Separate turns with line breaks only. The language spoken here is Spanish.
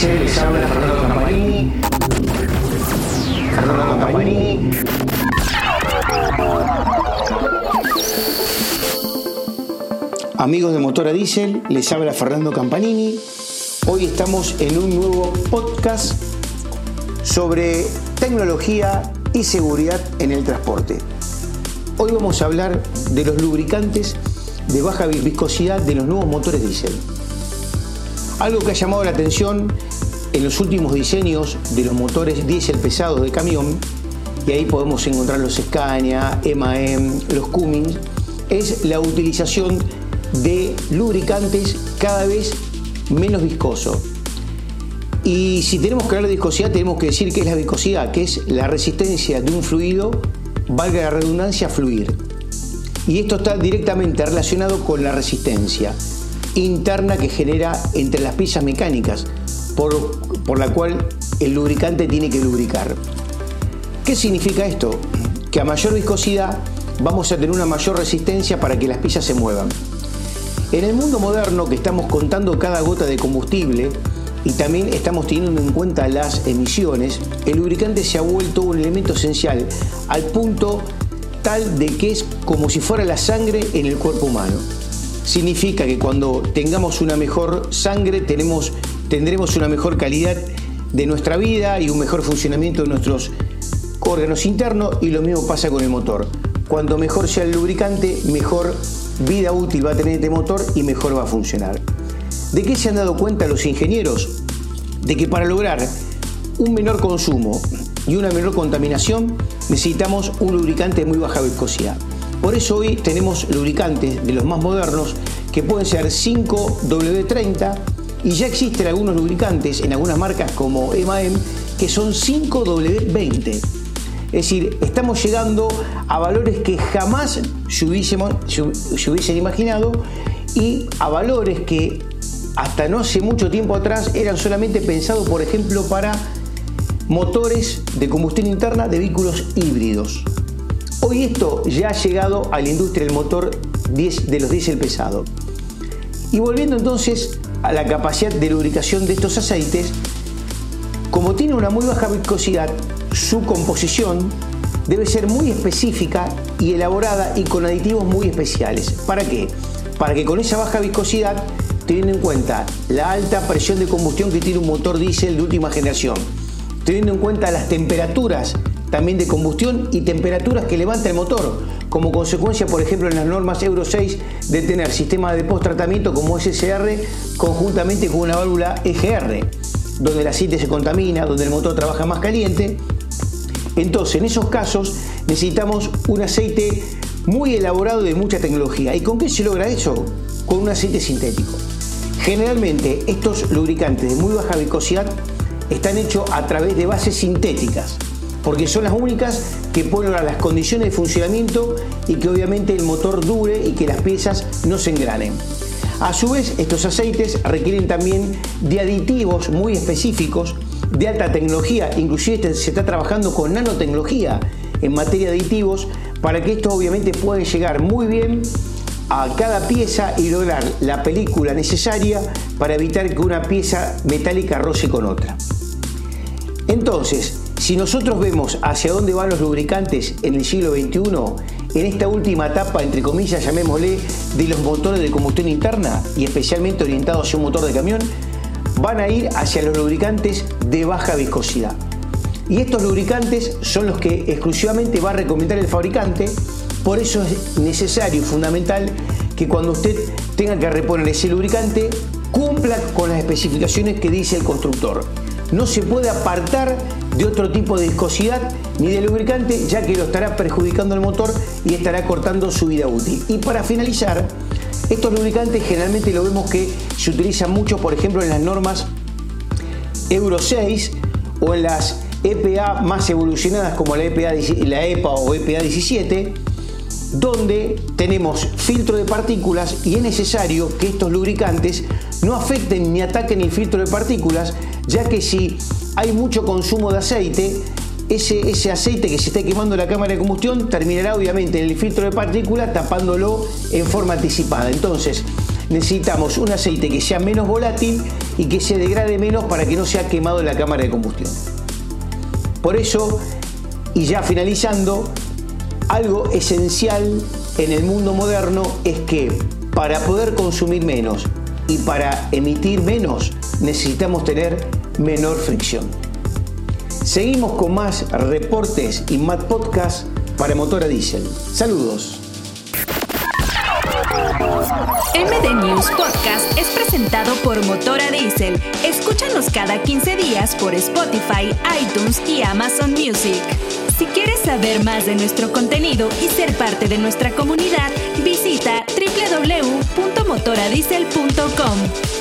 Les habla Fernando Campanini. Fernando. Amigos de Motora Diesel, les habla Fernando Campanini. Hoy estamos en un nuevo podcast sobre tecnología y seguridad en el transporte. Hoy vamos a hablar de los lubricantes de baja viscosidad de los nuevos motores diésel. Algo que ha llamado la atención en los últimos diseños de los motores diésel pesados de camión, y ahí podemos encontrar los Scania, MAN, los Cummins, es la utilización de lubricantes cada vez menos viscosos. Y si tenemos que hablar de viscosidad, tenemos que decir que es la viscosidad, que es la resistencia de un fluido, valga la redundancia, a fluir. Y esto está directamente relacionado con la resistencia interna que genera entre las piezas mecánicas, por, la cual el lubricante tiene que lubricar. ¿Qué significa esto? Que a mayor viscosidad vamos a tener una mayor resistencia para que las piezas se muevan. En el mundo moderno que estamos contando cada gota de combustible y también estamos teniendo en cuenta las emisiones, el lubricante se ha vuelto un elemento esencial al punto tal de que es como si fuera la sangre en el cuerpo humano. Significa que cuando tengamos una mejor sangre tendremos una mejor calidad de nuestra vida y un mejor funcionamiento de nuestros órganos internos y lo mismo pasa con el motor. Cuanto mejor sea el lubricante, mejor vida útil va a tener este motor y mejor va a funcionar. ¿De qué se han dado cuenta los ingenieros? De que para lograr un menor consumo y una menor contaminación necesitamos un lubricante de muy baja viscosidad. Por eso hoy tenemos lubricantes de los más modernos que pueden ser 5W30 y ya existen algunos lubricantes en algunas marcas como EMAM que son 5W20. Es decir, estamos llegando a valores que jamás se, hubiesen imaginado y a valores que hasta no hace mucho tiempo atrás eran solamente pensados, por ejemplo, para motores de combustión interna de vehículos híbridos. Hoy esto ya ha llegado a la industria del motor de los diésel pesados. Y volviendo entonces a la capacidad de lubricación de estos aceites, como tiene una muy baja viscosidad, su composición debe ser muy específica y elaborada y con aditivos muy especiales. ¿Para qué? Para que con esa baja viscosidad, teniendo en cuenta la alta presión de combustión que tiene un motor diésel de última generación, teniendo en cuenta las temperaturas también de combustión y temperaturas que levanta el motor, como consecuencia, por ejemplo, en las normas Euro 6 de tener sistema de post-tratamiento como SSR conjuntamente con una válvula EGR, donde el aceite se contamina, donde el motor trabaja más caliente entonces, en esos casos necesitamos un aceite muy elaborado de mucha tecnología. ¿Y con qué se logra eso? Con un aceite sintético. Generalmente estos lubricantes de muy baja viscosidad están hechos a través de bases sintéticas, porque son las únicas que lograr las condiciones de funcionamiento y que obviamente el motor dure y que las piezas no se engranen. A su vez, estos aceites requieren también de aditivos muy específicos de alta tecnología, inclusive este, se está trabajando con nanotecnología en materia de aditivos para que estos obviamente puedan llegar muy bien a cada pieza y lograr la película necesaria para evitar que una pieza metálica roce con otra. Entonces, si nosotros vemos hacia dónde van los lubricantes en el siglo XXI, en esta última etapa, entre comillas, llamémosle, de los motores de combustión interna y especialmente orientados hacia un motor de camión, van a ir hacia los lubricantes de baja viscosidad. Y estos lubricantes son los que exclusivamente va a recomendar el fabricante, por eso es necesario y fundamental que cuando usted tenga que reponer ese lubricante cumpla con las especificaciones que dice el constructor. No se puede apartar de otro tipo de viscosidad ni de lubricante, ya que lo estará perjudicando al motor y estará cortando su vida útil. Y para finalizar, estos lubricantes generalmente lo vemos que se utilizan mucho, por ejemplo, en las normas Euro 6 o en las EPA más evolucionadas como la EPA, la EPA o EPA 17, donde tenemos filtro de partículas y es necesario que estos lubricantes no afecten ni ataquen el filtro de partículas, ya que si hay mucho consumo de aceite, ese, aceite que se está quemando en la cámara de combustión terminará obviamente en el filtro de partículas tapándolo en forma anticipada. Entonces, necesitamos un aceite que sea menos volátil y que se degrade menos para que no sea quemado en la cámara de combustión. Por eso, y ya finalizando, algo esencial en el mundo moderno es que para poder consumir menos y para emitir menos necesitamos tener menor fricción. Seguimos con más reportes y más podcasts para motor a diésel. Saludos.
MD News Podcast es presentado por Motora Diesel. Escúchanos cada 15 días por Spotify, iTunes y Amazon Music. Si quieres saber más de nuestro contenido y ser parte de nuestra comunidad, visita www.motoradiesel.com.